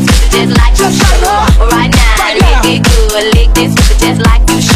this, just like you should. Right now, lick it good, lick this, just like you should.